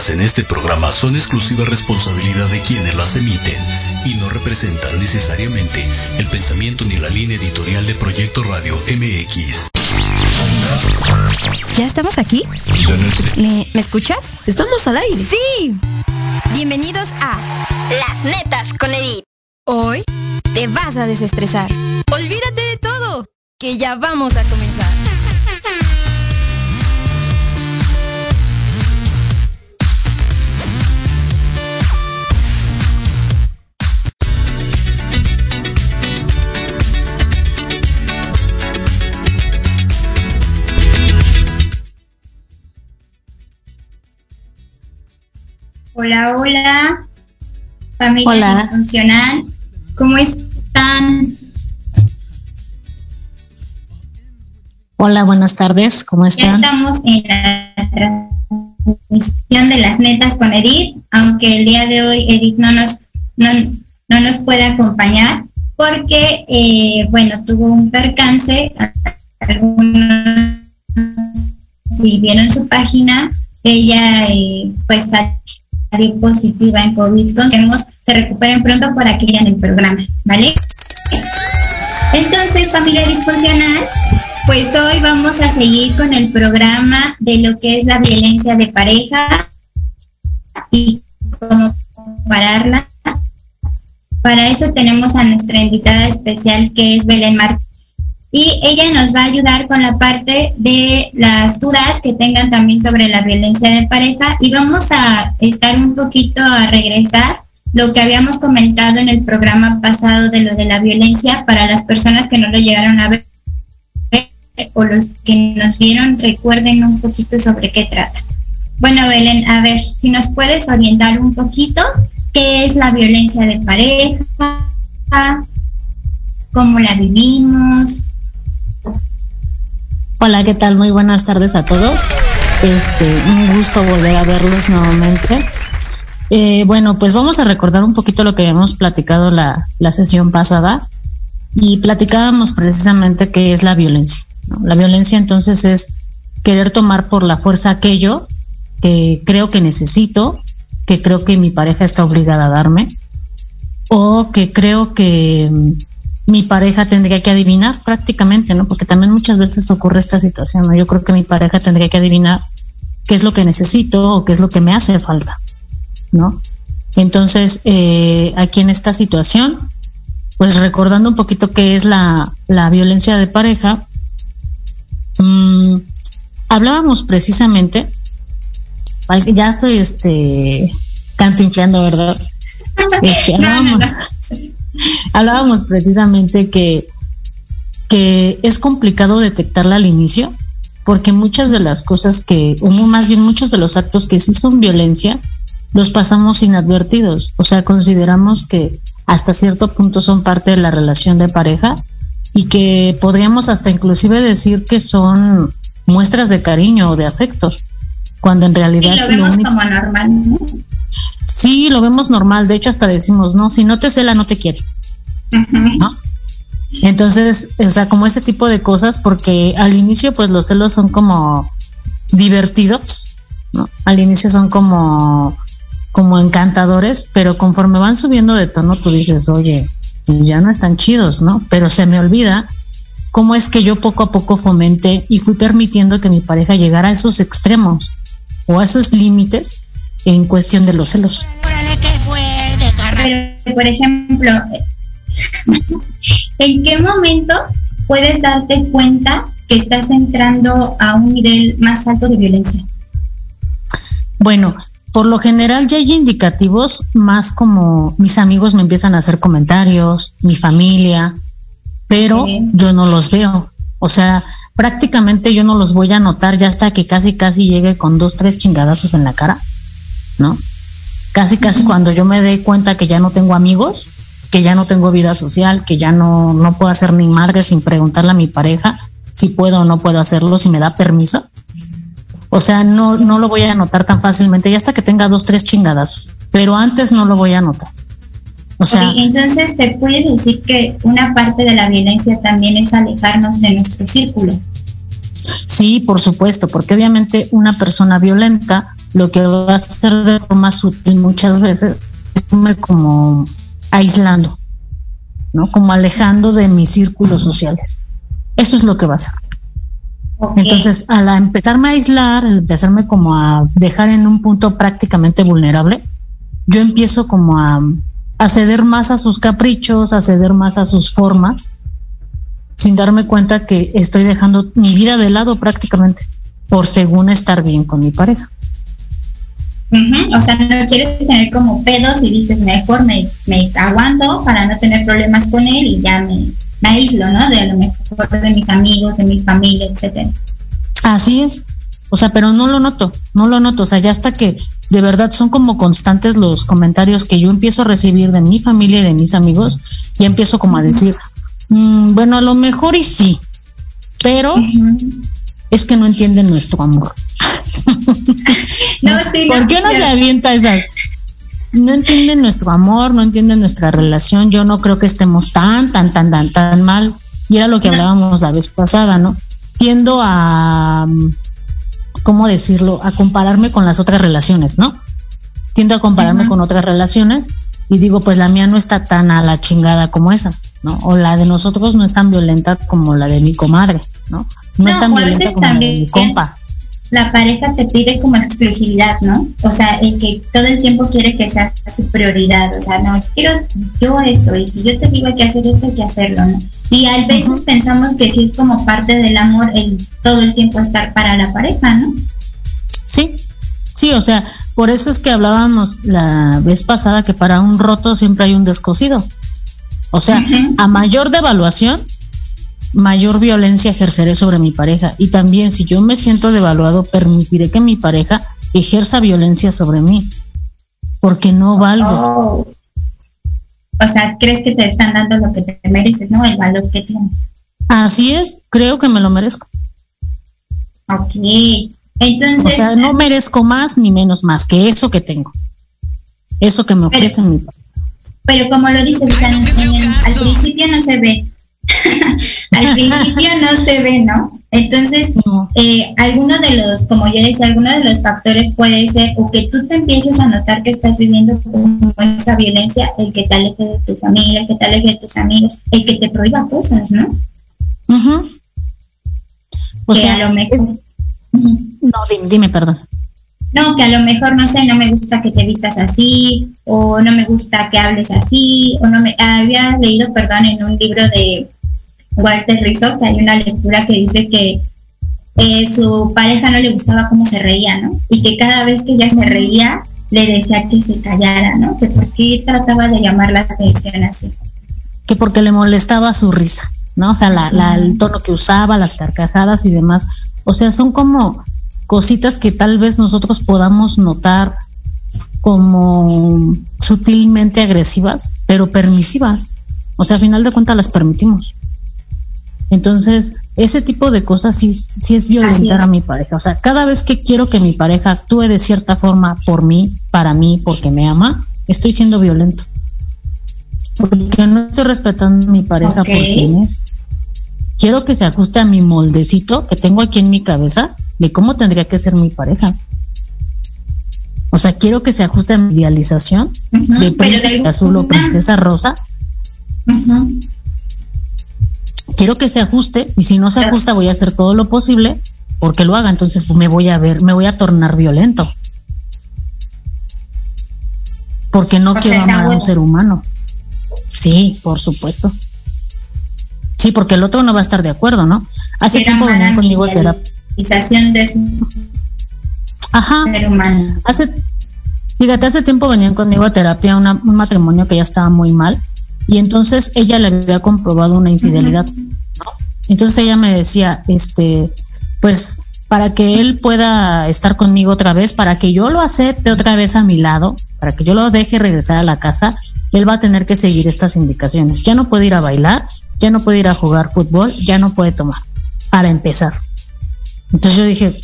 vertidas en este programa son exclusiva responsabilidad de quienes las emiten y no representan necesariamente el pensamiento ni la línea editorial de Proyecto Radio MX. ¿Ya estamos aquí? ¿Me, ¿Me escuchas? Estamos al aire. Sí. Bienvenidos a Las Netas con Edith. Hoy te vas a desestresar. Olvídate de todo, que ya vamos a comenzar. Hola, hola, familia Hola. disfuncional. ¿Cómo están? Hola, buenas tardes. ¿Cómo Ya están? estamos en la transmisión de las netas con Edith, aunque el día de hoy Edith no nos, no, no nos puede acompañar porque, eh, bueno, tuvo un percance. Algunos si vieron su página, ella eh, pues positiva en COVID. Esperemos se recuperen pronto para que vayan el programa, ¿vale? Entonces, familia disfuncional, pues hoy vamos a seguir con el programa de lo que es la violencia de pareja y cómo pararla. Para eso tenemos a nuestra invitada especial que es Belén Martínez y ella nos va a ayudar con la parte de las dudas que tengan también sobre la violencia de pareja. Y vamos a estar un poquito a regresar lo que habíamos comentado en el programa pasado de lo de la violencia para las personas que no lo llegaron a ver o los que nos vieron recuerden un poquito sobre qué trata. Bueno, Belén, a ver, si nos puedes orientar un poquito qué es la violencia de pareja, cómo la vivimos, Hola, ¿qué tal? Muy buenas tardes a todos. Este, un gusto volver a verlos nuevamente. Eh, bueno, pues vamos a recordar un poquito lo que habíamos platicado la, la sesión pasada y platicábamos precisamente qué es la violencia. La violencia entonces es querer tomar por la fuerza aquello que creo que necesito, que creo que mi pareja está obligada a darme o que creo que mi pareja tendría que adivinar prácticamente, ¿no? Porque también muchas veces ocurre esta situación, ¿no? Yo creo que mi pareja tendría que adivinar qué es lo que necesito o qué es lo que me hace falta, ¿no? Entonces, eh, aquí en esta situación, pues recordando un poquito qué es la, la violencia de pareja, mm, hablábamos precisamente, ya estoy este cantinfleando, ¿verdad? Este, No, no, no. Hablábamos precisamente que, que es complicado detectarla al inicio, porque muchas de las cosas que, o más bien muchos de los actos que sí son violencia, los pasamos inadvertidos. O sea, consideramos que hasta cierto punto son parte de la relación de pareja y que podríamos hasta inclusive decir que son muestras de cariño o de afecto, cuando en Y realidad lo lo vemos como normal, ¿no? sí lo vemos normal. De hecho, hasta decimos, no, si no te cela, no te quiere. ¿No? Entonces, o sea, como ese tipo de cosas, porque al inicio, pues los celos son como divertidos, ¿no? Al inicio son como, como encantadores, pero conforme van subiendo de tono, tú dices, oye, ya no están chidos, ¿no? Pero se me olvida cómo es que yo poco a poco fomenté y fui permitiendo que mi pareja llegara a esos extremos o a esos límites en cuestión de los celos. Pero, por ejemplo, ¿en qué momento puedes darte cuenta que estás entrando a un nivel más alto de violencia? Bueno, por lo general ya hay indicativos más como mis amigos me empiezan a hacer comentarios, mi familia, pero yo no los veo. O sea, prácticamente yo no los voy a notar ya hasta que casi casi llegue con dos, tres chingadazos en la cara, ¿no? Casi casi cuando yo me dé cuenta que ya no tengo amigos, que ya no tengo vida social, que ya no, no puedo hacer ni madre sin preguntarle a mi pareja si puedo o no puedo hacerlo, si me da permiso. O sea, no, no lo voy a notar tan fácilmente, ya hasta que tenga dos, tres chingadazos. Pero antes no lo voy a notar. O sea, entonces se puede decir que una parte de la violencia también es alejarnos de nuestro círculo. Sí, por supuesto, porque obviamente una persona violenta lo que va a hacer de forma sutil muchas veces es como aislando, ¿no? Como alejando de mis círculos sociales. Eso es lo que va a hacer. Entonces, al empezarme a aislar, al empezarme como a dejar en un punto prácticamente vulnerable, yo empiezo como a, a ceder más a sus caprichos, a ceder más a sus formas, sin darme cuenta que estoy dejando mi vida de lado prácticamente, por según estar bien con mi pareja. O sea, no quieres tener como pedos y dices, mejor me, me aguanto para no tener problemas con él y ya me, me aíslo, ¿no? De lo mejor de mis amigos, de mi familia, etcétera. Así es. O sea, pero no lo noto, no lo noto. O sea, ya hasta que de verdad son como constantes los comentarios que yo empiezo a recibir de mi familia y de mis amigos, y empiezo como a decir, mm, bueno, a lo mejor y sí, pero es que no entienden nuestro amor. no, sí, ¿Por qué no se avienta esas? no entienden nuestro amor, no entienden nuestra relación. Yo no creo que estemos tan, tan, tan, tan, tan mal. Y era lo que hablábamos la vez pasada, ¿no? Tiendo a, ¿cómo decirlo? A compararme con las otras relaciones, ¿no? Tiendo a compararme con otras relaciones y digo, pues la mía no está tan a la chingada como esa, ¿no? O la de nosotros no es tan violenta como la de mi comadre, ¿no? No, es tan violenta como la compa la pareja te pide como exclusividad, ¿no? O sea, el que todo el tiempo quiere que sea su prioridad, o sea, no, quiero yo esto, y si yo te digo que hacer esto, hay que hacerlo, ¿no? Y a veces pensamos que sí es como parte del amor el todo el tiempo estar para la pareja, ¿no? Sí, sí, o sea, por eso es que hablábamos la vez pasada que para un roto siempre hay un descosido. O sea, a mayor devaluación, mayor violencia ejerceré sobre mi pareja. Y también si yo me siento devaluado, permitiré que mi pareja ejerza violencia sobre mí. Porque no valgo. Oh. O sea, crees que te están dando lo que te mereces, ¿no? El valor que tienes. Así es, creo que me lo merezco. Ok. Entonces. O sea, no merezco más ni menos más que eso que tengo. Eso que me ofrece mi pareja. Pero como lo dices, al principio no se ve Al principio no se ve, ¿no? Entonces, eh, alguno de los, como yo decía, alguno de los factores puede ser o que tú te empieces a notar que estás viviendo como esa violencia, el que te aleje de tu familia, el que te aleje de tus amigos, el que te prohíba cosas, ¿no? O sea, a lo mejor. No, dime, dime, perdón. No, que a lo mejor, no sé, no me gusta que te vistas así, o no me gusta que hables así, o no me... Había leído, perdón, en un libro de Walter Rizzo, que hay una lectura que dice que eh, su pareja no le gustaba cómo se reía, ¿no? Y que cada vez que ella se reía, le decía que se callara, ¿no? Que por qué trataba de llamar la atención así. Que porque le molestaba su risa, ¿no? O sea, la, el tono que usaba, las carcajadas y demás. O sea, son como cositas que tal vez nosotros podamos notar como sutilmente agresivas, pero permisivas. O sea, a final de cuentas las permitimos. Entonces, ese tipo de cosas sí, sí es violentar a mi pareja. O sea, cada vez que quiero que mi pareja actúe de cierta forma por mí, para mí, porque me ama, estoy siendo violento. Porque no estoy respetando a mi pareja por quien es. Quiero que se ajuste a mi moldecito que tengo aquí en mi cabeza de cómo tendría que ser mi pareja. O sea, quiero que se ajuste a mi idealización de príncipe azul o princesa rosa quiero que se ajuste y si no se ajusta voy a hacer todo lo posible porque lo haga, entonces pues, me voy a ver, me voy a tornar violento. Porque no quiero amar a un ser humano. Sí, por supuesto. Sí, porque el otro no va a estar de acuerdo, ¿no? Hace tiempo venían conmigo a terapia. de Ajá. ser humano. Hace, fíjate, hace tiempo venían conmigo a terapia un matrimonio que ya estaba muy mal y entonces ella le había comprobado una infidelidad. Entonces ella me decía, este, pues para que él pueda estar conmigo otra vez, para que yo lo acepte otra vez a mi lado, para que yo lo deje regresar a la casa, él va a tener que seguir estas indicaciones. Ya no puede ir a bailar, ya no puede ir a jugar fútbol, ya no puede tomar, para empezar. Entonces yo dije,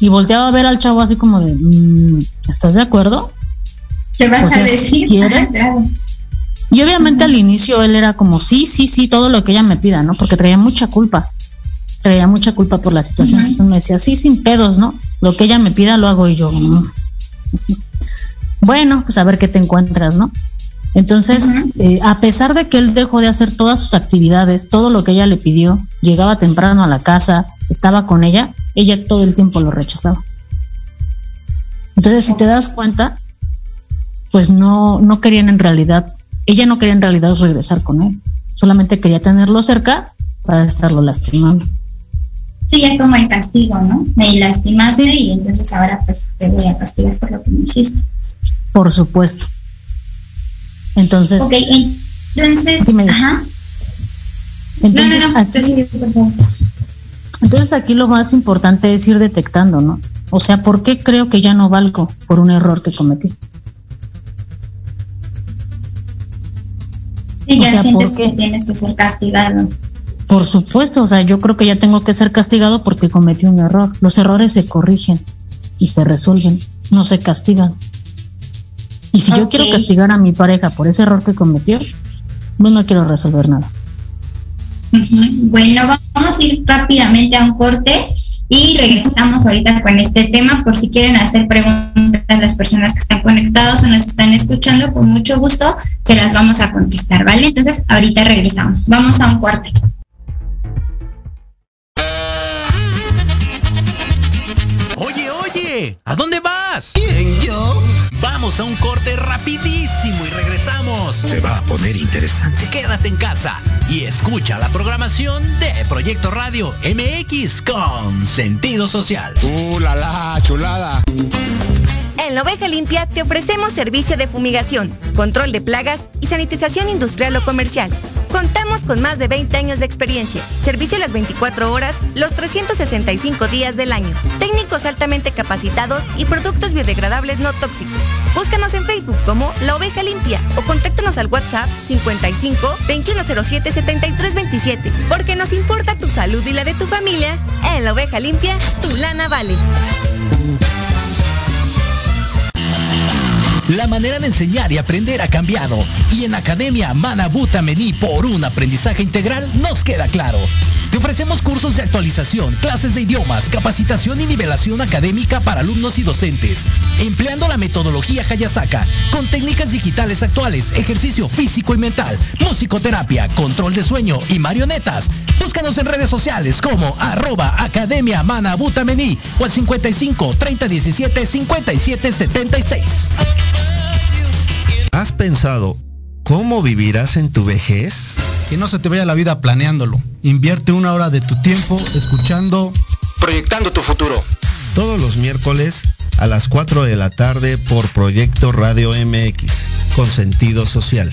y volteaba a ver al chavo así como de, mm, ¿estás de acuerdo? ¿Qué vas a decir? ¿quieres? Y obviamente al inicio él era como, sí, sí, sí, todo lo que ella me pida, ¿no? Porque traía mucha culpa. traía mucha culpa por la situación. Entonces me decía, sí, sin pedos, ¿no? Lo que ella me pida lo hago y yo. Mm". Bueno, pues a ver qué te encuentras, ¿no? Entonces, eh, a pesar de que él dejó de hacer todas sus actividades, todo lo que ella le pidió, llegaba temprano a la casa, estaba con ella, ella todo el tiempo lo rechazaba. Entonces, si te das cuenta, pues no, no querían en realidad, ella no quería en realidad regresar con él, solamente quería tenerlo cerca para estarlo lastimando. Sí, es como el castigo, ¿no? Me lastimaste y entonces ahora pues te voy a castigar por lo que me hiciste. Por supuesto. Entonces. Ok, entonces. Ajá. Entonces, aquí, entonces aquí lo más importante es ir detectando, ¿no? O sea, ¿por qué creo que ya no valgo por un error que cometí? Sí, ya sientes que tienes que ser castigado. Por supuesto, o sea, yo creo que ya tengo que ser castigado porque cometí un error. Los errores se corrigen y se resuelven, no se castigan. Y si yo quiero castigar a mi pareja por ese error que cometió, pues no quiero resolver nada. Bueno, vamos a ir rápidamente a un corte y regresamos ahorita con este tema por si quieren hacer preguntas a las personas que están conectados o nos están escuchando, con mucho gusto se las vamos a contestar, ¿vale? Entonces, ahorita regresamos. Vamos a un corte. ¿A dónde vas? ¿Quién, yo? Vamos a un corte rapidísimo y regresamos. Se va a poner interesante. Quédate en casa y escucha la programación de Proyecto Radio MX con sentido social. ¡Uh, la, la chulada! En la Oveja Limpia te ofrecemos servicio de fumigación, control de plagas y sanitización industrial o comercial. Contamos con más de 20 años de experiencia, servicio las 24 horas, los 365 días del año, técnicos altamente capacitados y productos biodegradables no tóxicos. Búscanos en Facebook como La Oveja Limpia o contáctanos al WhatsApp 55 2107 7327, porque nos importa tu salud y la de tu familia. En La Oveja Limpia, tu lana vale. La manera de enseñar y aprender ha cambiado y en Academia Manabuta Mení por un aprendizaje integral nos queda claro. Te ofrecemos cursos de actualización, clases de idiomas, capacitación y nivelación académica para alumnos y docentes, empleando la metodología Hayasaka con técnicas digitales actuales, ejercicio físico y mental, musicoterapia, control de sueño y marionetas. Búscanos en redes sociales como arroba Academia Manabuta Mení o al 55 30 17 57 76. ¿Has pensado cómo vivirás en tu vejez? Que no se te vaya la vida planeándolo. Invierte una hora de tu tiempo escuchando Proyectando tu futuro. Todos los miércoles a las 4 de la tarde por Proyecto Radio MX, con sentido social.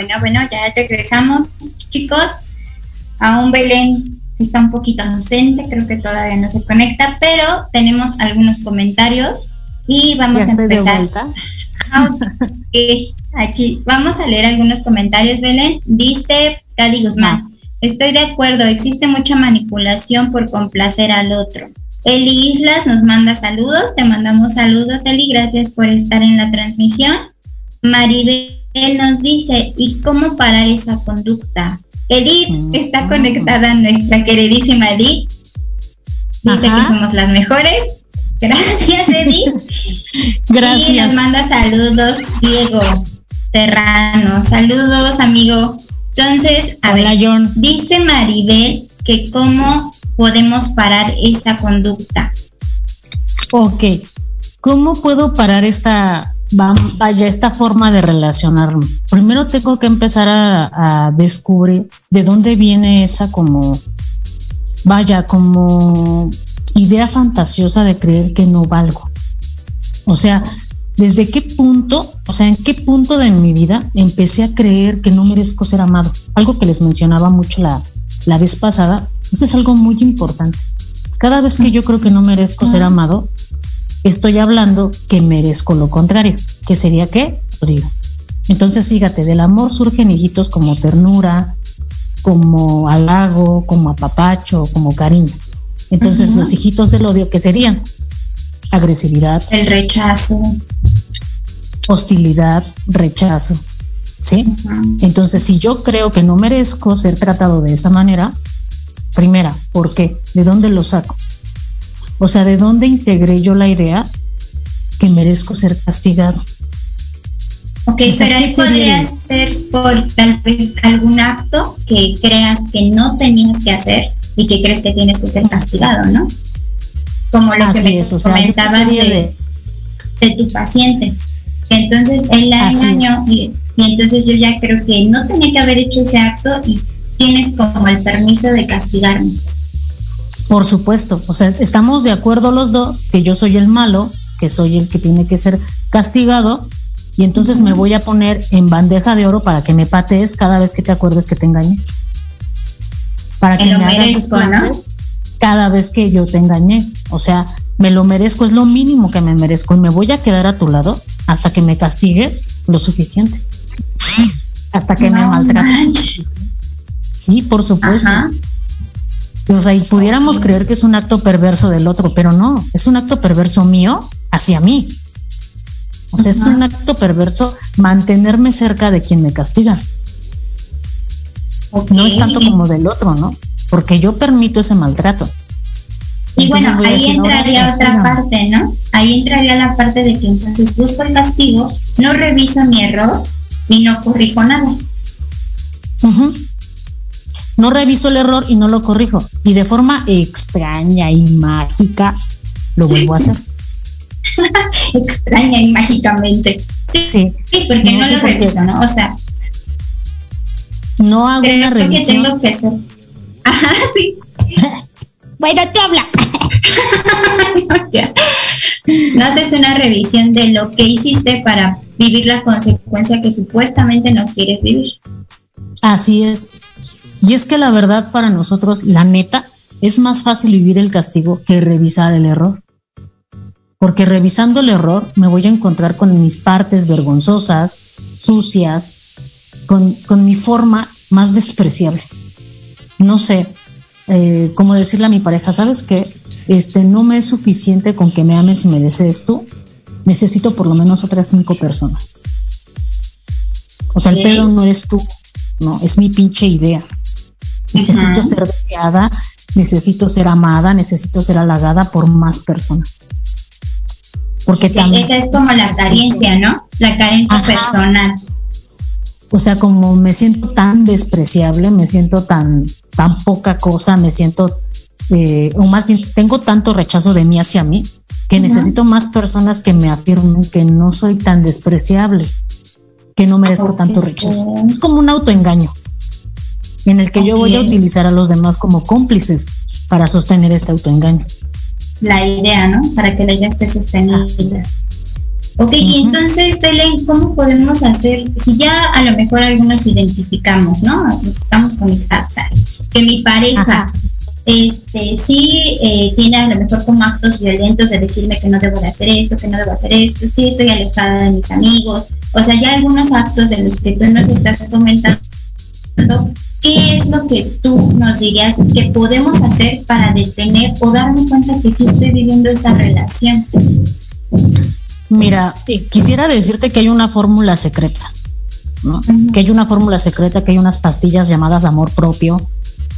Bueno, bueno, ya regresamos, chicos. Aún Belén está un poquito ausente, creo que todavía no se conecta, pero tenemos algunos comentarios y vamos a empezar. aquí vamos a leer algunos comentarios, Belén. Dice Cali Guzmán, estoy de acuerdo, existe mucha manipulación por complacer al otro. Eli Islas nos manda saludos, te mandamos saludos, Eli, gracias por estar en la transmisión. Maribel él nos dice, ¿y cómo parar esa conducta? Edith mm. está conectada, nuestra queridísima Edith. Dice que somos las mejores. Gracias, Edith. Gracias. Y nos manda saludos, Diego Serrano. Saludos, amigo. Entonces, a ver, John. dice Maribel que cómo podemos parar esa conducta. Ok. ¿Cómo puedo parar esta vaya esta forma de relacionarme. Primero tengo que empezar a, a descubrir de dónde viene esa como, vaya, como idea fantasiosa de creer que no valgo. O sea, ¿desde qué punto, o sea, en qué punto de mi vida empecé a creer que no merezco ser amado? Algo que les mencionaba mucho la, la vez pasada, eso es algo muy importante. Cada vez que yo creo que no merezco ser amado, estoy hablando que merezco lo contrario, que sería que odio. Entonces, fíjate, del amor surgen hijitos como ternura, como halago, como apapacho, como cariño. Entonces, los hijitos del odio, ¿qué serían? Agresividad. El rechazo. Hostilidad, rechazo. ¿Sí? Entonces, si yo creo que no merezco ser tratado de esa manera, primera, ¿por qué? ¿De dónde lo saco? O sea, ¿de dónde integré yo la idea que merezco ser castigado? Ok, pero ahí podría ser por tal vez algún acto que creas que no tenías que hacer y que crees que tienes que ser castigado, ¿no? Como lo que me comentabas de, tu paciente. Entonces él la engañó y, entonces yo ya creo que no tenía que haber hecho ese acto y tienes como el permiso de castigarme. Por supuesto, o sea, estamos de acuerdo los dos que yo soy el malo, que soy el que tiene que ser castigado, y entonces me voy a poner en bandeja de oro para que me patees cada vez que te acuerdes que te engañé para que, me, hagas cada vez que yo te engañé. O sea, me lo merezco, es lo mínimo que me merezco y me voy a quedar a tu lado hasta que me castigues lo suficiente. Hasta que me maltrates. Sí, por supuesto. O sea, y pudiéramos creer que es un acto perverso del otro, pero no, es un acto perverso mío hacia mí. O sea, es un acto perverso mantenerme cerca de quien me castiga. No es tanto como del otro, ¿no? Porque yo permito ese maltrato. Y bueno, ahí entraría otra parte, ¿no? Ahí entraría la parte de que entonces busco el castigo, no reviso mi error y no corrijo nada. No reviso el error y no lo corrijo. Y de forma extraña y mágica lo vuelvo a hacer. extraña y mágicamente. Sí, sí, porque no, lo reviso, ¿no? O sea, no hago una revisión. Que tengo que hacer. Ajá, sí. bueno, tú habla. no, haces una revisión de lo que hiciste para vivir la consecuencia que supuestamente no quieres vivir. Así es. Y es que la verdad para nosotros, la neta, es más fácil vivir el castigo que revisar el error. Porque revisando el error me voy a encontrar con mis partes vergonzosas, sucias, con, mi forma más despreciable. No sé eh, cómo decirle a mi pareja, ¿sabes qué? Este, no me es suficiente con que me ames y me desees tú. Necesito por lo menos otras cinco personas. O sea, el pedo no eres tú, no, es mi pinche idea. Necesito ser deseada, necesito ser amada, necesito ser halagada por más personas. Porque también. Esa es como la carencia, ¿no? La carencia personal. O sea, como me siento tan despreciable, me siento tan, tan poca cosa, me siento, eh, o más bien, tengo tanto rechazo de mí hacia mí, que necesito más personas que me afirmen que no soy tan despreciable, que no merezco tanto rechazo. Es como un autoengaño, en el que yo voy a utilizar a los demás como cómplices para sostener este autoengaño. La idea, ¿no? Para que la idea esté sostenida. Ok, y entonces, Belén, ¿cómo podemos hacer? Si ya a lo mejor algunos identificamos, ¿no? estamos conectados, que mi pareja este, sí eh, tiene a lo mejor como actos violentos de decirme que no debo de hacer esto, que no debo hacer esto, sí estoy alejada de mis amigos, o sea, ya algunos actos de los que tú nos estás comentando, ¿qué es lo que tú nos dirías que podemos hacer para detener o darme cuenta que sí estoy viviendo esa relación? Mira, eh, quisiera decirte que hay una fórmula secreta, ¿no? Que hay una fórmula secreta, que hay unas pastillas llamadas amor propio,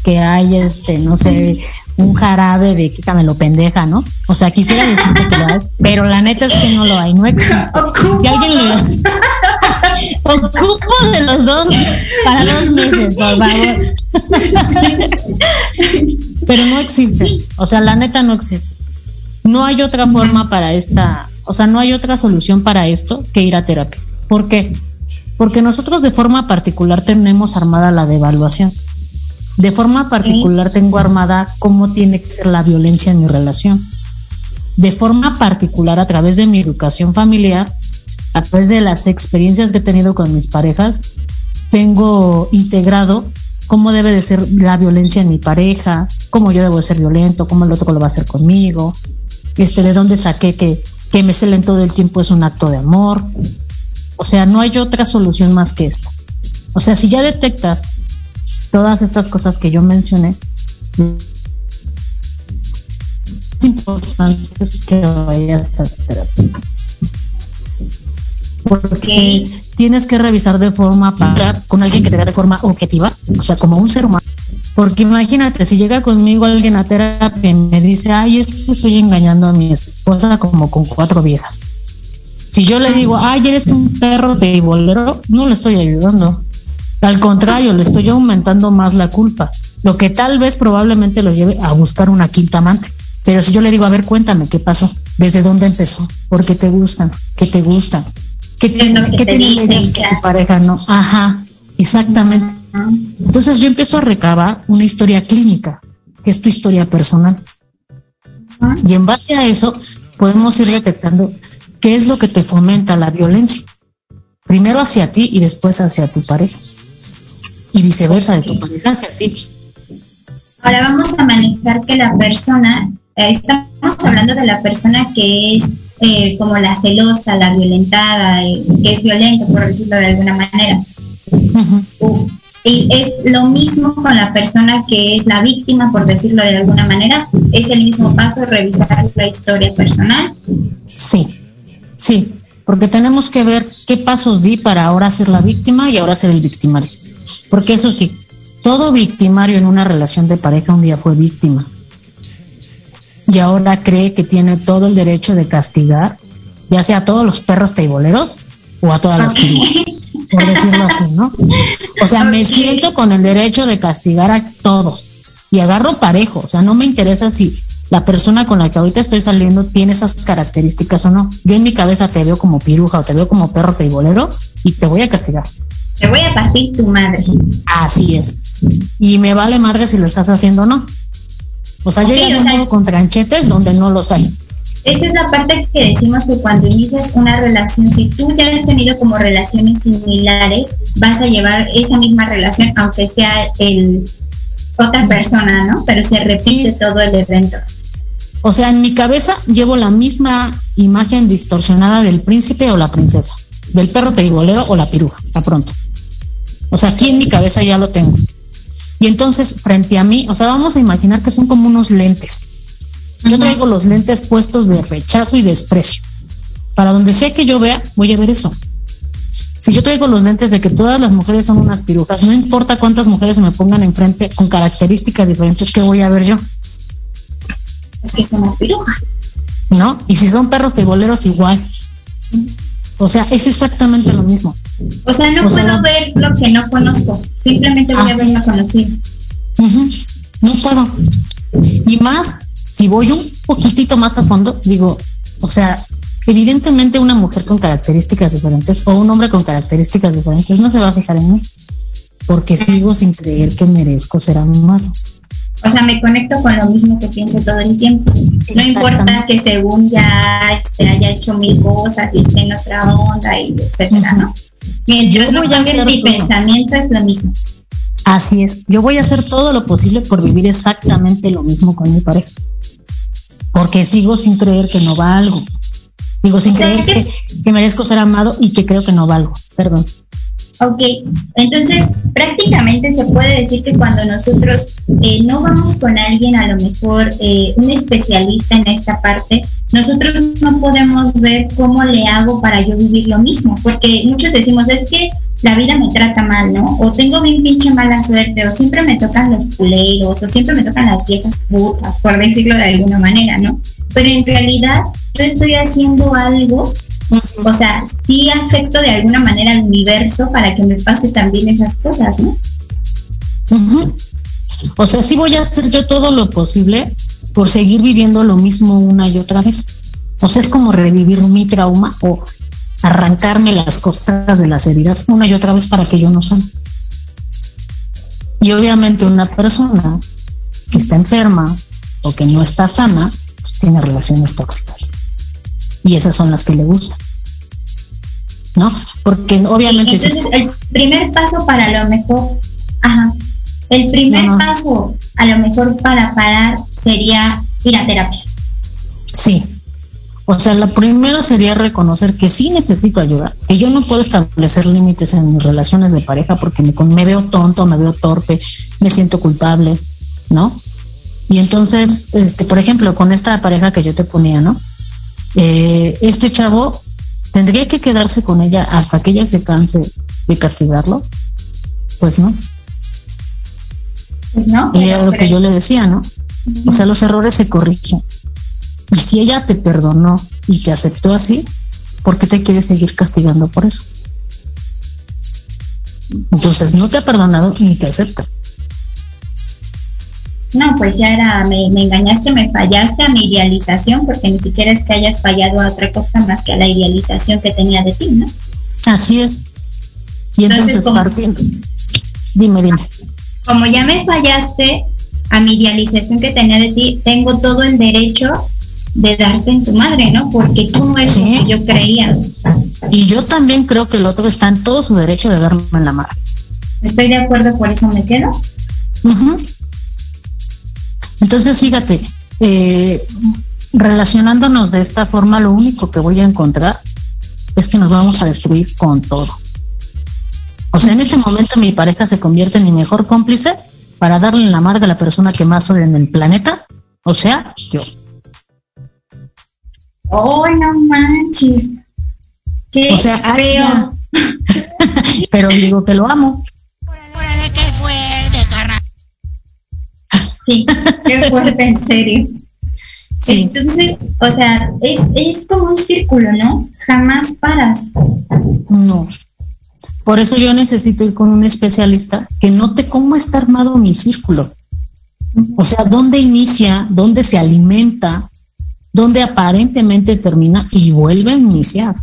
que hay este, no sé, un jarabe de quítamelo pendeja, ¿no? O sea, quisiera decirte que lo hay, pero la neta es que no lo hay, no existe. Si alguien lo ocupo de los dos para dos meses, por favor. pero no existe. O sea, la neta no existe. No hay otra forma para esta o sea, no hay otra solución para esto que ir a terapia. ¿Por qué? Porque nosotros de forma particular tenemos armada la devaluación. De forma particular tengo armada cómo tiene que ser la violencia en mi relación. De forma particular a través de mi educación familiar, a través de las experiencias que he tenido con mis parejas, tengo integrado cómo debe de ser la violencia en mi pareja, cómo yo debo de ser violento, cómo el otro lo va a hacer conmigo, este, de dónde saqué que, que me celen todo el tiempo es un acto de amor. O sea, no hay otra solución más que esta. O sea, si ya detectas todas estas cosas que yo mencioné, es importante que vayas a terapia. Porque tienes que revisar de forma para con alguien que te vea de forma objetiva, o sea, como un ser humano. Porque imagínate, si llega conmigo alguien a terapia y me dice, ay, es que estoy engañando a mi esposa como con cuatro viejas. Si yo le digo, ay, eres un perro de bolero, no le estoy ayudando. Al contrario, le estoy aumentando más la culpa, lo que tal vez probablemente lo lleve a buscar una quinta amante. Pero si yo le digo, a ver, cuéntame qué pasó, desde dónde empezó, por qué te gustan, qué te gustan, qué, te, qué te dicen que tu pareja no. Ajá, exactamente. Entonces yo empiezo a recabar una historia clínica, que es tu historia personal. Y en base a eso podemos ir detectando qué es lo que te fomenta la violencia. Primero hacia ti y después hacia tu pareja. Y viceversa de tu pareja hacia ti. Ahora vamos a manejar que la persona, eh, estamos hablando de la persona que es eh, como la celosa, la violentada, eh, que es violenta, por decirlo de alguna manera. Y es lo mismo con la persona que es la víctima, por decirlo de alguna manera. Es el mismo paso, revisar la historia personal. Sí, sí, porque tenemos que ver qué pasos di para ahora ser la víctima y ahora ser el victimario. Porque eso sí, todo victimario en una relación de pareja un día fue víctima. Y ahora cree que tiene todo el derecho de castigar, ya sea a todos los perros teiboleros o a todas las por decirlo así, ¿no? O sea, me siento con el derecho de castigar a todos y agarro parejo, o sea, no me interesa si la persona con la que ahorita estoy saliendo tiene esas características o no. Yo en mi cabeza te veo como piruja o te veo como perro teibolero y te voy a castigar. Te voy a partir tu madre. Así es. Y me vale madre si lo estás haciendo o no. O sea, yo ya no con tranchetes donde no los hay. Esa es la parte que decimos que cuando inicias una relación, si tú ya has tenido como relaciones similares, vas a llevar esa misma relación, aunque sea el otra persona, ¿no? Pero se repite todo el evento. O sea, en mi cabeza llevo la misma imagen distorsionada del príncipe o la princesa, del perro teibolero o la piruja, a pronto. O sea, aquí en mi cabeza ya lo tengo. Y entonces, frente a mí, o sea, vamos a imaginar que son como unos lentes yo traigo los lentes puestos de rechazo y desprecio. Para donde sea que yo vea, voy a ver eso. Si yo traigo los lentes de que todas las mujeres son unas pirujas, no importa cuántas mujeres me pongan enfrente con características diferentes, ¿qué voy a ver yo? Es que son pirujas. ¿No? Y si son perros de boleros, igual. O sea, es exactamente lo mismo. O sea, no puedo ver lo que no conozco, simplemente voy a ver lo conocido. No puedo. Y más si voy un poquitito más a fondo, digo, o sea, evidentemente una mujer con características diferentes o un hombre con características diferentes no se va a fijar en mí, porque sigo sin creer que merezco ser amado. O sea, me conecto con lo mismo que pienso todo el tiempo. No importa que según ya se haya hecho mil cosas y esté en otra onda y etcétera, ¿no? Mientras no cambie mi pensamiento es lo mismo. Así es. Yo voy a hacer todo lo posible por vivir exactamente lo mismo con mi pareja porque sigo sin creer que no valgo. Digo, sin creer que, merezco ser amado y que creo que no valgo. Perdón. Ok, entonces prácticamente se puede decir que cuando nosotros eh, no vamos con alguien, a lo mejor eh, un especialista en esta parte, nosotros no podemos ver cómo le hago para yo vivir lo mismo, porque muchos decimos, es que la vida me trata mal, ¿no? O tengo bien pinche mala suerte, o siempre me tocan los culeros, o siempre me tocan las viejas putas, por decirlo de alguna manera, ¿no? Pero en realidad yo estoy haciendo algo, o sea, sí afecto de alguna manera al universo para que me pase también esas cosas, ¿no? O sea, sí voy a hacer yo todo lo posible por seguir viviendo lo mismo una y otra vez. O sea, es como revivir mi trauma o arrancarme las costas de las heridas una y otra vez para que yo no sane. Y obviamente una persona que está enferma o que no está sana, pues tiene relaciones tóxicas. Y esas son las que le gustan. ¿No? Porque obviamente... Entonces, el primer paso para lo mejor, ajá, el primer paso a lo mejor para parar sería ir a terapia. Sí, o sea, lo primero sería reconocer que sí necesito ayuda, que yo no puedo establecer límites en mis relaciones de pareja porque me, me veo tonto, me veo torpe, me siento culpable, ¿no? Y entonces, este, por ejemplo, con esta pareja que yo te ponía, ¿no? Eh, este chavo tendría que quedarse con ella hasta que ella se canse de castigarlo. Pues no. Pues no. Y era lo que yo le decía, ¿no? O sea, los errores se corrigen. Y si ella te perdonó y te aceptó así, ¿por qué te quiere seguir castigando por eso? Entonces no te ha perdonado ni te acepta. No, pues ya era, me, engañaste, me fallaste a mi idealización, porque ni siquiera es que hayas fallado a otra cosa más que a la idealización que tenía de ti, ¿no? Así es. Y entonces, partiendo. Dime, dime. Como ya me fallaste a mi idealización que tenía de ti, tengo todo el derecho de darte en tu madre, ¿no? Porque tú no eres como yo creía. Y yo también creo que el otro está en todo su derecho de darme en la madre. Estoy de acuerdo, por eso me quedo. Entonces, fíjate, eh, relacionándonos de esta forma, lo único que voy a encontrar es que nos vamos a destruir con todo. O sea, en ese momento mi pareja se convierte en mi mejor cómplice para darle en la madre a la persona que más odia en el planeta, o sea, yo. ¡Oh, no manches! ¡Qué o sea, feo! Pero digo que lo amo. ¡Órale, fuerte, carnal! Sí, qué fuerte, en serio. Sí. Entonces, o sea, es, es como un círculo, ¿no? Jamás paras. No. Por eso yo necesito ir con un especialista que note cómo está armado mi círculo. O sea, dónde inicia, dónde se alimenta, donde aparentemente termina y vuelve a iniciar.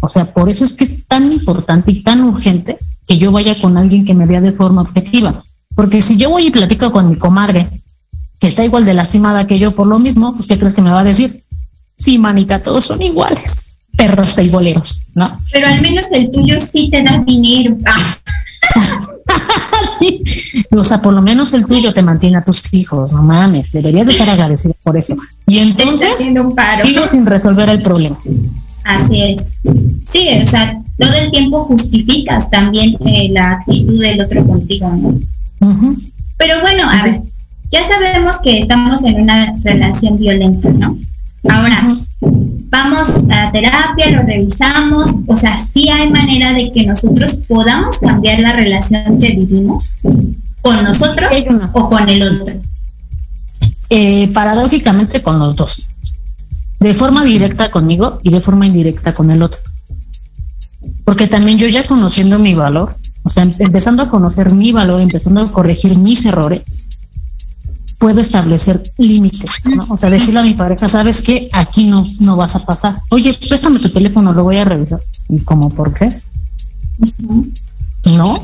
O sea, por eso es que es tan importante y tan urgente que yo vaya con alguien que me vea de forma objetiva. Porque si yo voy y platico con mi comadre, que está igual de lastimada que yo por lo mismo, pues ¿qué crees que me va a decir? Sí, manita, todos son iguales, perros y boleros, ¿no? Pero al menos el tuyo sí te da dinero. sí. O sea, por lo menos el tuyo te mantiene a tus hijos, no mames, deberías de estar agradecido por eso. Y entonces sigo sin resolver el problema. Así es. Sí, o sea, todo el tiempo justificas también eh, la actitud del otro contigo, ¿no? Pero bueno, a ver, ya sabemos que estamos en una relación violenta, ¿no? Ahora, vamos a terapia, lo revisamos, o sea, sí hay manera de que nosotros podamos cambiar la relación que vivimos con nosotros o con el otro. Eh, paradójicamente con los dos, de forma directa conmigo y de forma indirecta con el otro. Porque también yo ya conociendo mi valor, o sea, empezando a conocer mi valor, empezando a corregir mis errores, puedo establecer límites, ¿no? O sea, decirle a mi pareja, sabes que aquí no, no vas a pasar. Oye, préstame tu teléfono, lo voy a revisar. ¿Y cómo por qué? ¿No?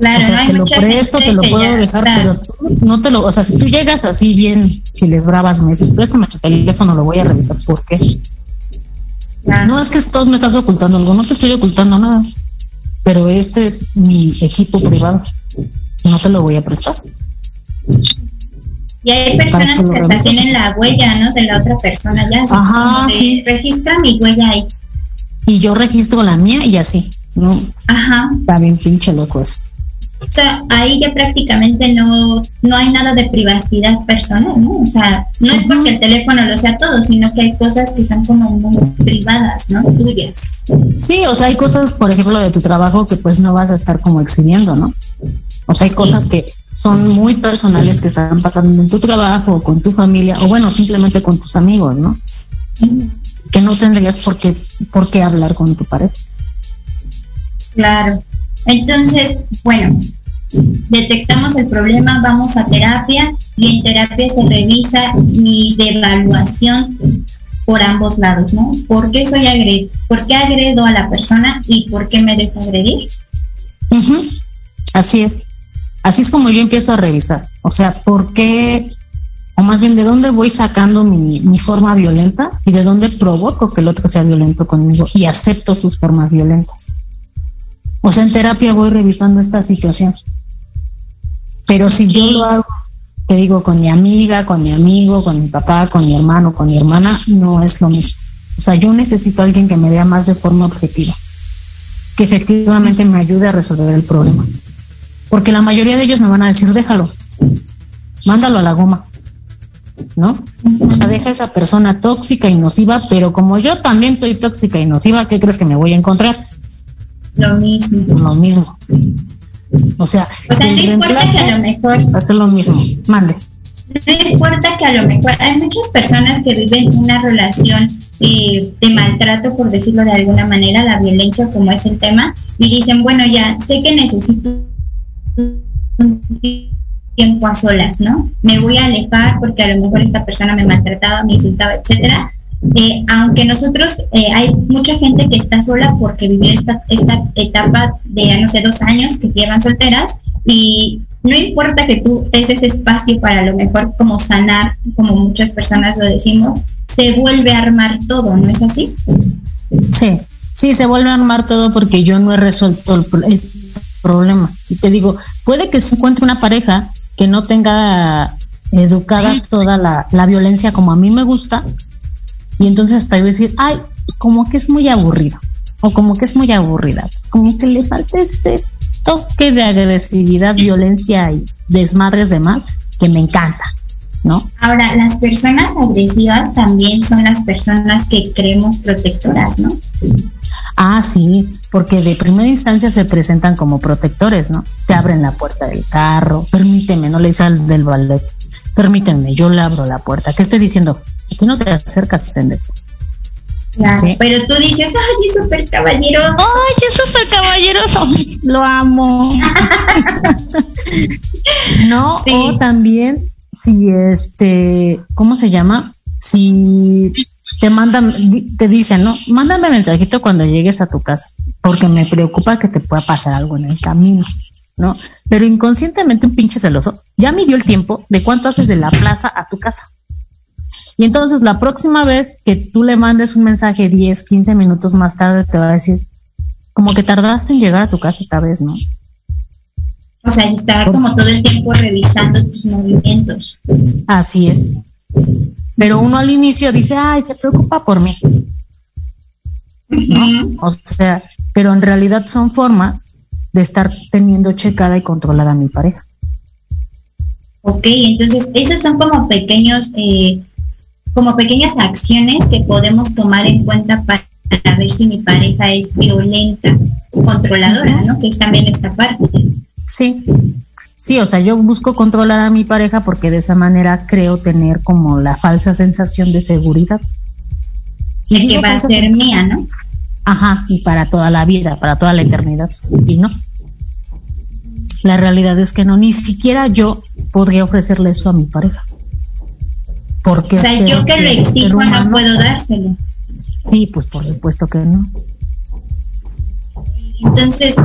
Claro, o sea, te lo presto, te lo puedo dejar, pero no te lo, o sea, si tú llegas así bien, si les bravas, me dices, préstame tu teléfono, lo voy a revisar, ¿por qué? No es que todos me estás ocultando algo, no te estoy ocultando nada, pero este es mi equipo privado, no te lo voy a prestar. Y hay personas que hasta tienen la huella, ¿no? De la otra persona, ya. Ajá, sí. Registra mi huella ahí. Y yo registro la mía y así, ¿no? Ajá. Está bien pinche loco eso. O sea, ahí ya prácticamente no, no hay nada de privacidad personal, ¿no? O sea, no es porque el teléfono lo sea todo, sino que hay cosas que son como muy privadas, ¿no? Tuyas. Sí, o sea, hay cosas, por ejemplo, de tu trabajo que pues no vas a estar como exhibiendo, ¿no? O sea, hay cosas que son muy personales que están pasando en tu trabajo, con tu familia, o bueno, simplemente con tus amigos, ¿no? Que no tendrías por qué, por qué hablar con tu pareja. Claro. Entonces, bueno, detectamos el problema, vamos a terapia y en terapia se revisa mi devaluación por ambos lados, ¿no? ¿Por qué soy agred ¿Por qué agredo a la persona y por qué me dejo agredir? Así es. Así es como yo empiezo a revisar. O sea, ¿por qué o más bien de dónde voy sacando mi, forma violenta y de dónde provoco que el otro sea violento conmigo y acepto sus formas violentas. O sea, en terapia voy revisando esta situación. Pero si yo lo hago, te digo, con mi amiga, con mi amigo, con mi papá, con mi hermano, con mi hermana, no es lo mismo. O sea, yo necesito a alguien que me vea más de forma objetiva, que efectivamente me ayude a resolver el problema. Porque la mayoría de ellos me van a decir, déjalo, mándalo a la goma ¿no? O sea, deja a esa persona tóxica y nociva, pero como yo también soy tóxica y nociva, ¿qué crees que me voy a encontrar? Lo mismo. Lo mismo. O sea, o sea no importa que a lo mejor hacer lo mismo. Mande. No importa que a lo mejor hay muchas personas que viven una relación eh, de maltrato, por decirlo de alguna manera, la violencia como es el tema, y dicen, bueno, ya sé que necesito tiempo a solas, ¿no? Me voy a alejar porque a lo mejor esta persona me maltrataba, me insultaba, etcétera. Eh, aunque nosotros, eh, hay mucha gente que está sola porque vivió esta, esta etapa de, no sé, dos años que llevan solteras y no importa que tú des ese espacio para a lo mejor como sanar, como muchas personas lo decimos, se vuelve a armar todo, ¿no es así? Sí, sí, se vuelve a armar todo porque yo no he resuelto el, el problema. Y te digo, puede que se encuentre una pareja que no tenga educada toda la, la violencia como a mí me gusta, y entonces hasta yo decir, ay, como que es muy aburrido, o como que es muy aburrida, como que le falta ese toque de agresividad, violencia y desmadres demás que me encanta, ¿no? Ahora, las personas agresivas también son las personas que creemos protectoras, ¿no? Ah, sí, porque de primera instancia se presentan como protectores, ¿no? Te abren la puerta del carro, permíteme, no le dice al del ballet, permítanme, yo le abro la puerta. ¿Qué estoy diciendo? Aquí no te acercas, pendejo. Claro, pero tú dices, ay, es súper caballeroso. Ay, es súper caballeroso. Lo amo. no, o también, si este, ¿cómo se llama? Si te mandan, te dicen, ¿no? Mándame mensajito cuando llegues a tu casa, porque me preocupa que te pueda pasar algo en el camino, ¿no? Pero inconscientemente un pinche celoso ya midió el tiempo de cuánto haces de la plaza a tu casa. Y entonces la próxima vez que tú le mandes un mensaje 10, 15 minutos más tarde, te va a decir, como que tardaste en llegar a tu casa esta vez, ¿no? O sea, estaba como todo el tiempo revisando tus movimientos. Así es. Pero uno al inicio dice, ay, se preocupa por mí. O sea, pero en realidad son formas de estar teniendo checada y controlada a mi pareja. Ok, entonces esos son como pequeños, eh, como pequeñas acciones que podemos tomar en cuenta para ver si mi pareja es violenta, controladora, ¿no? Que es también esta parte. Sí, Sí, o sea, yo busco controlar a mi pareja porque de esa manera creo tener como la falsa sensación de seguridad. Y que va a ser mía, ¿no? Ajá, y para toda la vida, para toda la eternidad. Y no. La realidad es que no, ni siquiera yo podría ofrecerle eso a mi pareja. Porque o sea, yo que lo exijo no puedo dárselo. Sí, pues por supuesto que no. Entonces,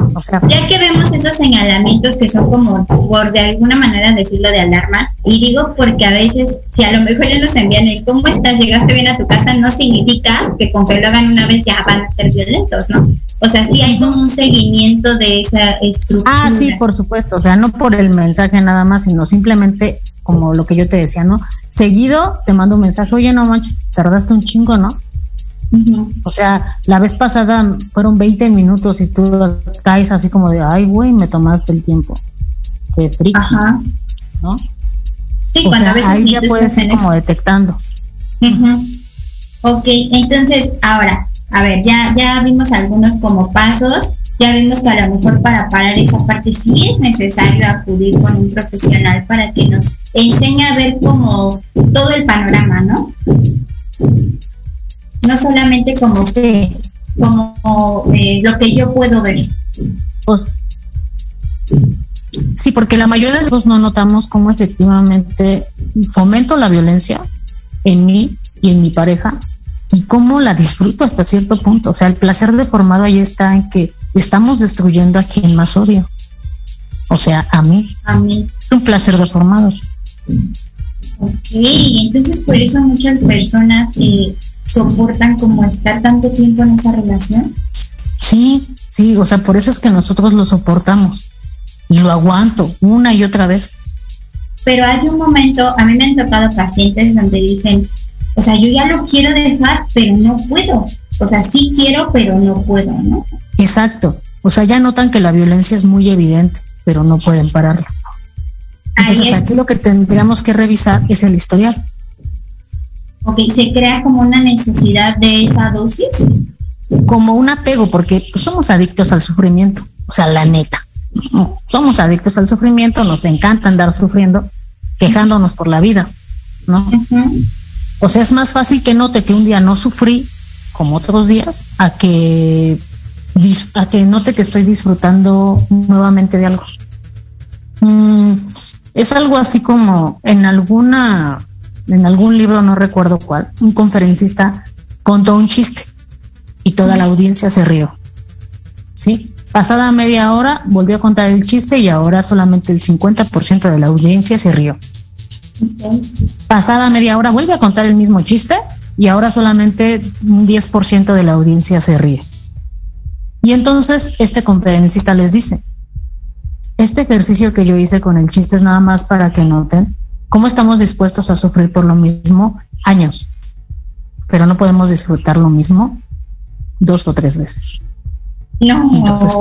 ya que vemos esos señalamientos que son como, por de alguna manera decirlo, de alarma, y digo porque a veces, si a lo mejor ya nos envían el cómo estás, llegaste bien a tu casa, no significa que con que lo hagan una vez ya van a ser violentos, ¿no? O sea, sí hay como un seguimiento de esa estructura. Ah, sí, por supuesto, o sea, no por el mensaje nada más, sino simplemente como lo que yo te decía, ¿no? Seguido te mando un mensaje, oye, no manches, tardaste un chingo, ¿no? O sea, la vez pasada fueron 20 minutos y tú caes así como de, ay, güey, me tomaste el tiempo. Qué frío. Ajá. ¿No? Sí, cuando a veces ahí ya puedes ir como detectando. Ok, entonces ahora, a ver, ya, ya vimos algunos como pasos, ya vimos que a lo mejor para parar esa parte sí es necesario acudir con un profesional para que nos enseñe a ver como todo el panorama, ¿no? no solamente como, como eh, lo que yo puedo ver. Pues, Sí, porque la mayoría de los no notamos cómo efectivamente fomento la violencia en mí y en mi pareja y cómo la disfruto hasta cierto punto. O sea, el placer deformado ahí está en que estamos destruyendo a quien más odio. O sea, a mí. A mí. Es un placer deformado. Ok, entonces por eso muchas personas eh, soportan como estar tanto tiempo en esa relación. Sí, sí, o sea, por eso es que nosotros lo soportamos y lo aguanto una y otra vez. Pero hay un momento, a mí me han tocado pacientes donde dicen, o sea, yo ya lo quiero dejar, pero no puedo. O sea, sí quiero, pero no puedo, ¿no? Exacto. O sea, ya notan que la violencia es muy evidente, pero no pueden pararla. Entonces, aquí lo que tendríamos que revisar es el historial. Ok, ¿se crea como una necesidad de esa dosis? Como un apego, porque pues, somos adictos al sufrimiento, o sea, la neta. Somos adictos al sufrimiento, nos encanta andar sufriendo, quejándonos por la vida, ¿no? O sea, es más fácil que note que un día no sufrí como otros días a que a que note que estoy disfrutando nuevamente de algo. Mm, es algo así como en alguna, en algún libro, no recuerdo cuál, un conferencista contó un chiste y toda la audiencia se rió. ¿Sí? Pasada media hora volvió a contar el chiste y ahora solamente el 50% de la audiencia se rió. Pasada media hora vuelve a contar el mismo chiste y ahora solamente un 10% de la audiencia se ríe. Y entonces este conferencista les dice, este ejercicio que yo hice con el chiste es nada más para que noten cómo estamos dispuestos a sufrir por lo mismo años, pero no podemos disfrutar lo mismo dos o tres veces. No. Entonces,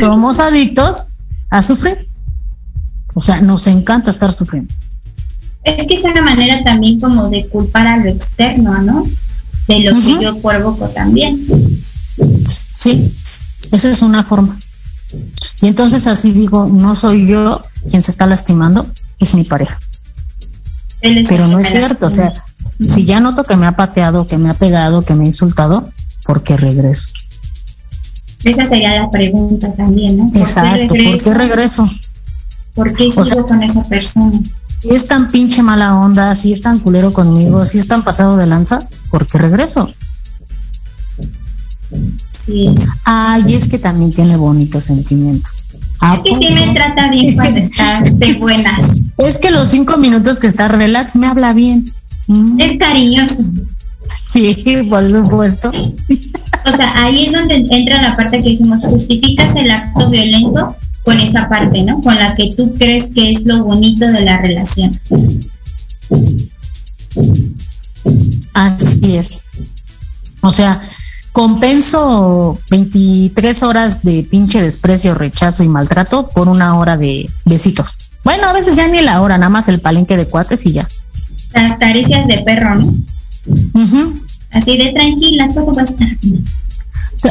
somos adictos a sufrir. O sea, nos encanta estar sufriendo. Es que es una manera también como de culpar a lo externo, ¿no? De lo que yo provoco también. Sí, esa es una forma. Y entonces así digo, no soy yo quien se está lastimando, es mi pareja. Pero no es cierto, o sea, si ya noto que me ha pateado, que me ha pegado, que me ha insultado, ¿por qué regreso? Esa sería la pregunta también, ¿no? Exacto, ¿por qué regreso? ¿Por qué sigo con esa persona? Si es tan pinche mala onda, si es tan culero conmigo, si es tan pasado de lanza, ¿por qué regreso? Sí. Ay, es que también tiene bonito sentimiento. Es que sí me trata bien cuando está de buena. Es que los cinco minutos que está relax me habla bien. Mm. Es cariñoso. Sí, por supuesto. O sea, ahí es donde entra la parte que decimos, justificas el acto violento con esa parte, ¿no? Con la que tú crees que es lo bonito de la relación. Así es. O sea, compenso 23 horas de pinche desprecio, rechazo y maltrato por una hora de besitos. Bueno, a veces ya ni la hora, nada más el palenque de cuates y ya. Las caricias de perro, ¿no? Así de tranquila, todo va a estar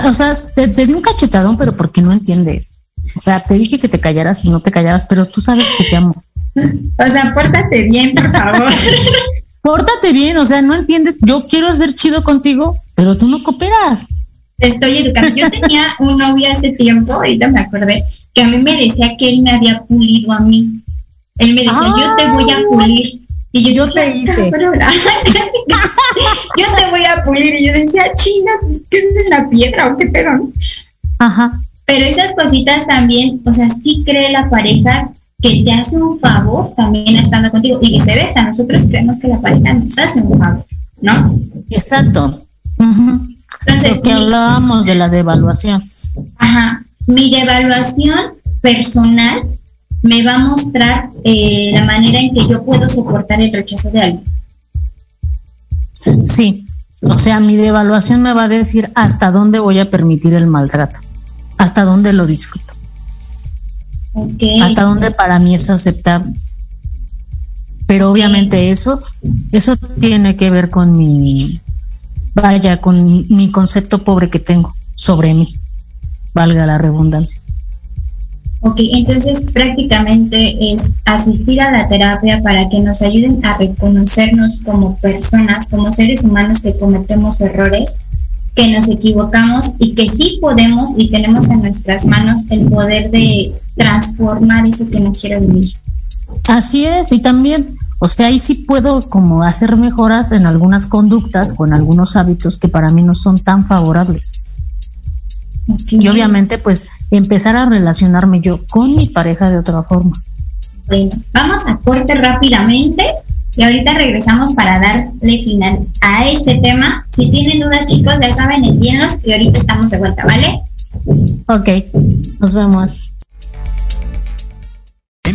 O sea, te, te di un cachetadón, pero porque no entiendes. O sea, te dije que te callaras y no te callaras, pero tú sabes que te amo. O sea, pórtate bien, por favor. pórtate bien, o sea, no entiendes. Yo quiero ser chido contigo, pero tú no cooperas. Te estoy educando. Yo tenía un novio hace tiempo, ahorita me acordé, que a mí me decía que él me había pulido a mí. Él me decía, yo te voy a pulir. Y yo, yo te hice. yo te voy a pulir. Y yo decía, China, ¿qué es la piedra o qué pedo? Ajá. Pero esas cositas también, o sea, sí cree la pareja que te hace un favor también estando contigo y viceversa. Nosotros creemos que la pareja nos hace un favor, ¿no? Exacto. Entonces, que hablábamos de la devaluación. Ajá. Mi devaluación personal me va a mostrar eh, la manera en que yo puedo soportar el rechazo de alguien. Sí, o sea, mi devaluación me va a decir hasta dónde voy a permitir el maltrato hasta dónde lo disfruto. Hasta dónde para mí es aceptable. Pero obviamente eso, eso tiene que ver con mi, vaya, con mi concepto pobre que tengo sobre mí, valga la redundancia. Ok, entonces prácticamente es asistir a la terapia para que nos ayuden a reconocernos como personas, como seres humanos que cometemos errores que nos equivocamos y que sí podemos y tenemos en nuestras manos el poder de transformar eso que no quiero vivir. Así es, y también, o sea, ahí sí puedo como hacer mejoras en algunas conductas en algunos hábitos que para mí no son tan favorables. Y obviamente, pues, empezar a relacionarme yo con mi pareja de otra forma. Bueno, vamos a corte rápidamente y ahorita regresamos para darle final a este tema. Si tienen dudas, chicos, ya saben, envíenlos y ahorita estamos de vuelta, ¿vale? Ok, nos vemos.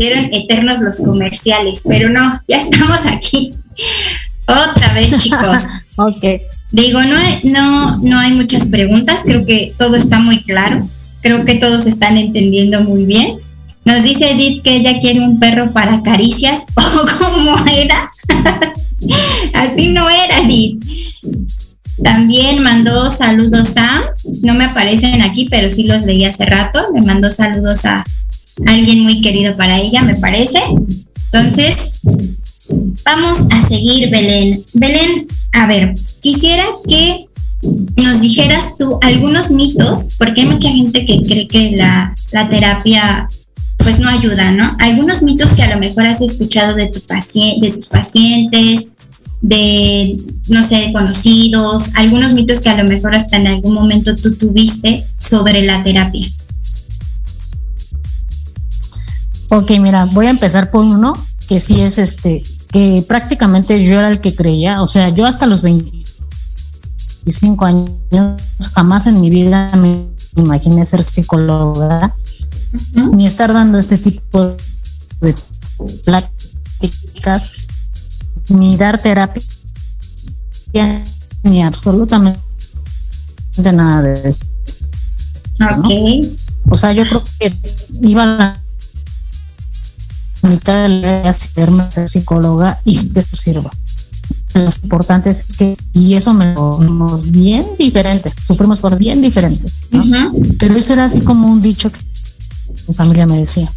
Eternos los comerciales, pero no, ya estamos aquí. Otra vez, chicos. ok. Digo, no, no, no hay muchas preguntas, creo que todo está muy claro, creo que todos están entendiendo muy bien. Nos dice Edith que ella quiere un perro para caricias, o cómo era. Así no era, Edith. También mandó saludos a, no me aparecen aquí, pero sí los leí hace rato, me mandó saludos a alguien muy querido para ella, me parece. Entonces, vamos a seguir, Belén. Belén, a ver, quisiera que nos dijeras tú algunos mitos, porque hay mucha gente que cree que la, terapia pues no ayuda, ¿no? Algunos mitos que a lo mejor has escuchado de, tu de tus pacientes de, no sé, conocidos, algunos mitos que a lo mejor hasta en algún momento tú tuviste sobre la terapia. Ok, mira, voy a empezar por uno que sí es este, que prácticamente yo era el que creía, o sea, yo hasta los 25 años jamás en mi vida me imaginé ser psicóloga, ni estar dando este tipo de pláticas, ni dar terapia, ni absolutamente nada de eso. O sea, yo creo que iba a la mitad de la ser psicóloga y que eso sirva. Lo importante es que, y eso me lo bien diferentes, sufrimos cosas bien diferentes, pero eso era así como un dicho que mi familia me decía.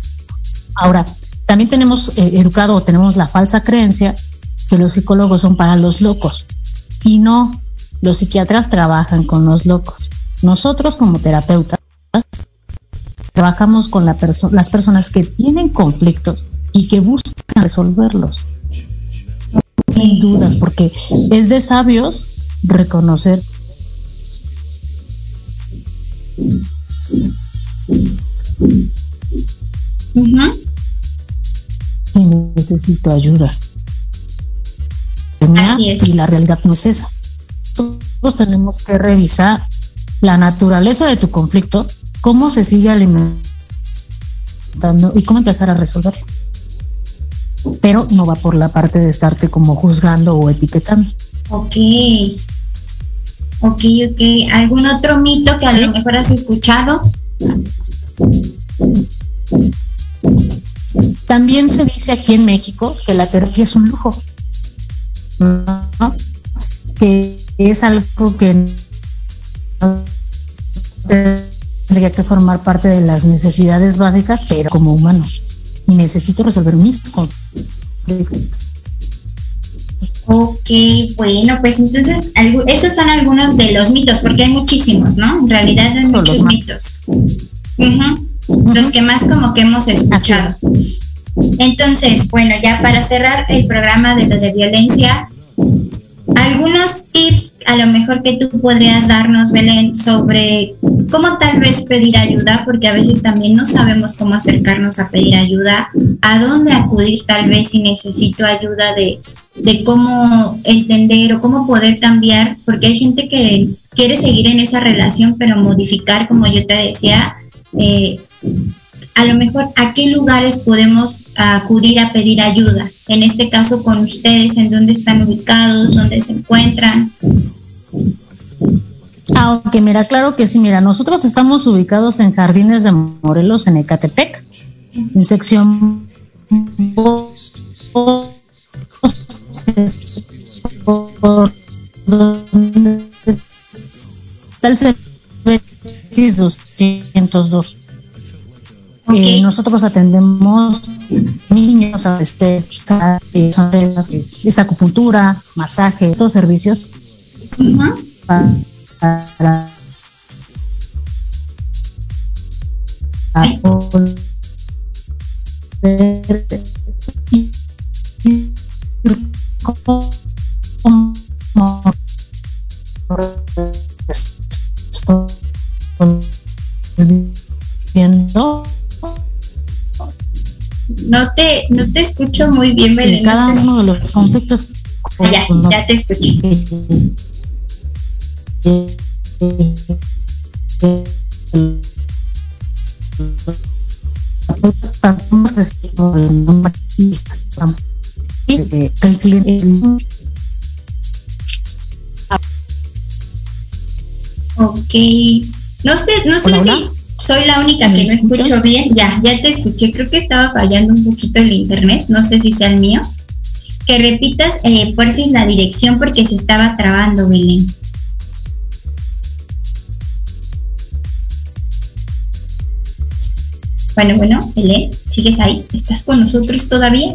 Ahora, también tenemos eh, educado o tenemos la falsa creencia que los psicólogos son para los locos y no, los psiquiatras trabajan con los locos. Nosotros como terapeutas trabajamos con la las personas que tienen conflictos y que buscan resolverlos. No hay dudas, porque es de sabios reconocer y necesito ayuda. Y la realidad no es esa. Todos tenemos que revisar la naturaleza de tu conflicto, cómo se sigue alimentando y cómo empezar a resolverlo pero no va por la parte de estarte como juzgando o etiquetando. Ok. Ok, ok. ¿Algún otro mito que a lo mejor has escuchado? También se dice aquí en México que la terapia es un lujo, que es algo que tendría que formar parte de las necesidades básicas, pero como humano y necesito resolver mis conflictos. Ok, bueno, pues entonces esos son algunos de los mitos, porque hay muchísimos, ¿no? En realidad hay muchos mitos. Los que más como que hemos escuchado. Entonces, bueno, ya para cerrar el programa de los de violencia, algunos tips a lo mejor que tú podrías darnos, Belén, sobre cómo tal vez pedir ayuda, porque a veces también no sabemos cómo acercarnos a pedir ayuda, a dónde acudir tal vez si necesito ayuda de, de cómo entender o cómo poder cambiar, porque hay gente que quiere seguir en esa relación, pero modificar, como yo te decía, eh, a lo mejor a qué lugares podemos acudir a pedir ayuda. En este caso con ustedes, en dónde están ubicados, dónde se encuentran. Ah, ok, mira, claro que sí. Mira, nosotros estamos ubicados en Jardines de Morelos, en Ecatepec, en sección está el 202. Eh, nosotros atendemos niños, estética, eh, es acupuntura, masaje, estos servicios para, no te, no te escucho muy bien, Belén. Cada uno de los conflictos. Ya, ya te escuché. Ok, no sé, no sé si soy la única que no escucho bien. Ya, ya te escuché. Creo que estaba fallando un poquito el internet. No sé si sea el mío. Que repitas, eh, porfis, la dirección porque se estaba trabando, Belén. Bueno, bueno, Belén, ¿sigues ahí? ¿Estás con nosotros todavía?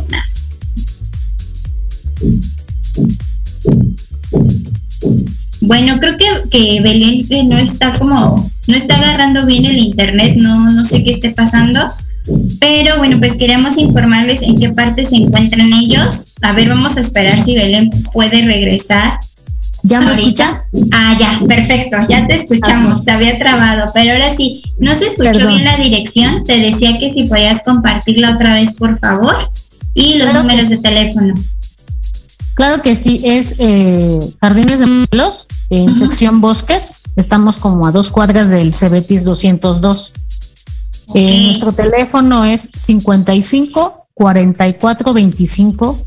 Bueno, creo que, que Belén eh, no está como no está agarrando bien el internet, no, no sé qué esté pasando, Pero bueno, pues queremos informarles en qué parte se encuentran ellos. A ver, vamos a esperar si Belén puede regresar. ¿Ya me escucha? Ah, ya, perfecto, ya te escuchamos, se había trabado, pero ahora sí, no se escuchó bien la dirección, te decía que si podías compartirla otra vez, por favor, y los números de teléfono. Claro que sí, es eh, Jardines de Modelos, en sección Bosques. Estamos como a dos cuadras del Cebetis 202. Eh, nuestro teléfono es 55 44 25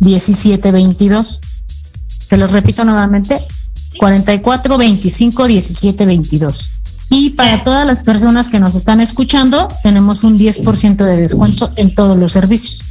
17 22. Se los repito nuevamente, 44 25 17 22. Y para todas las personas que nos están escuchando, tenemos un 10% de descuento en todos los servicios.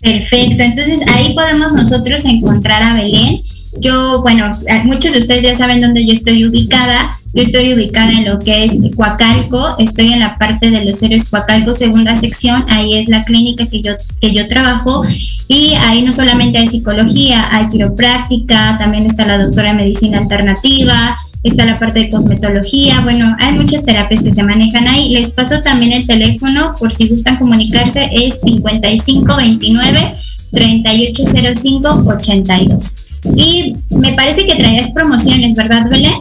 Perfecto, entonces ahí podemos nosotros encontrar a Belén. Yo, bueno, muchos de ustedes ya saben dónde yo estoy ubicada. Yo estoy ubicada en lo que es Coacalco, estoy en la parte de los héroes Coacalco, segunda sección, ahí es la clínica que yo, que yo trabajo y ahí no solamente hay psicología, hay quiropráctica, también está la doctora en medicina alternativa, está la parte de cosmetología, bueno, hay muchas terapias que se manejan ahí. Les paso también el teléfono por si gustan comunicarse, es 5529 3805 82. Y me parece que traías promociones, ¿verdad, Belén?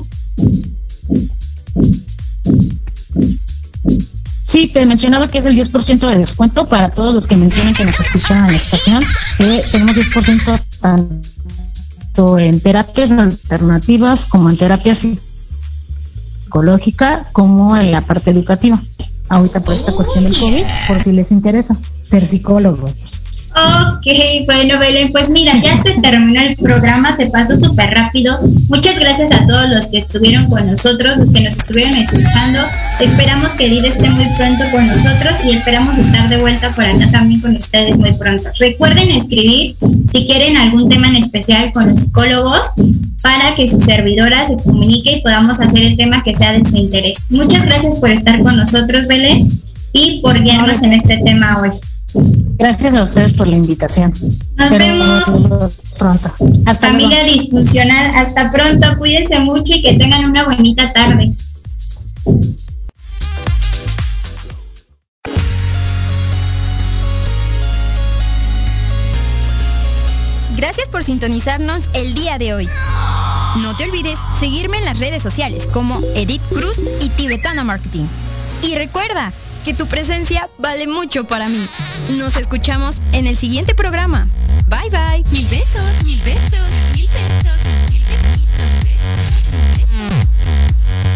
Sí, te mencionaba que es el 10% de descuento para todos los que mencionen que nos escuchan en la estación. Tenemos 10% tanto en terapias alternativas como en terapia psicológica como en la parte educativa. Ahorita por esta cuestión del COVID, por si les interesa ser psicólogo. Ok, bueno, Belén, pues mira, ya se terminó el programa, se pasó súper rápido. Muchas gracias a todos los que estuvieron con nosotros, los que nos estuvieron escuchando. Esperamos que Edith esté muy pronto con nosotros y esperamos estar de vuelta por acá también con ustedes muy pronto. Recuerden escribir si quieren algún tema en especial con los psicólogos para que su servidora se comunique y podamos hacer el tema que sea de su interés. Muchas gracias por estar con nosotros, Belén, y por guiarnos en este tema hoy. Gracias a ustedes por la invitación. Nos vemos pronto. Hasta Familia Disfuncional, hasta pronto. Cuídense mucho y que tengan una bonita tarde. Gracias por sintonizarnos el día de hoy. No te olvides seguirme en las redes sociales como Edith Cruz y Tibetana Marketing. Y recuerda, que tu presencia vale mucho para mí. Nos escuchamos en el siguiente programa. Bye bye. Mil besos, mil besos, mil besos, mil Ya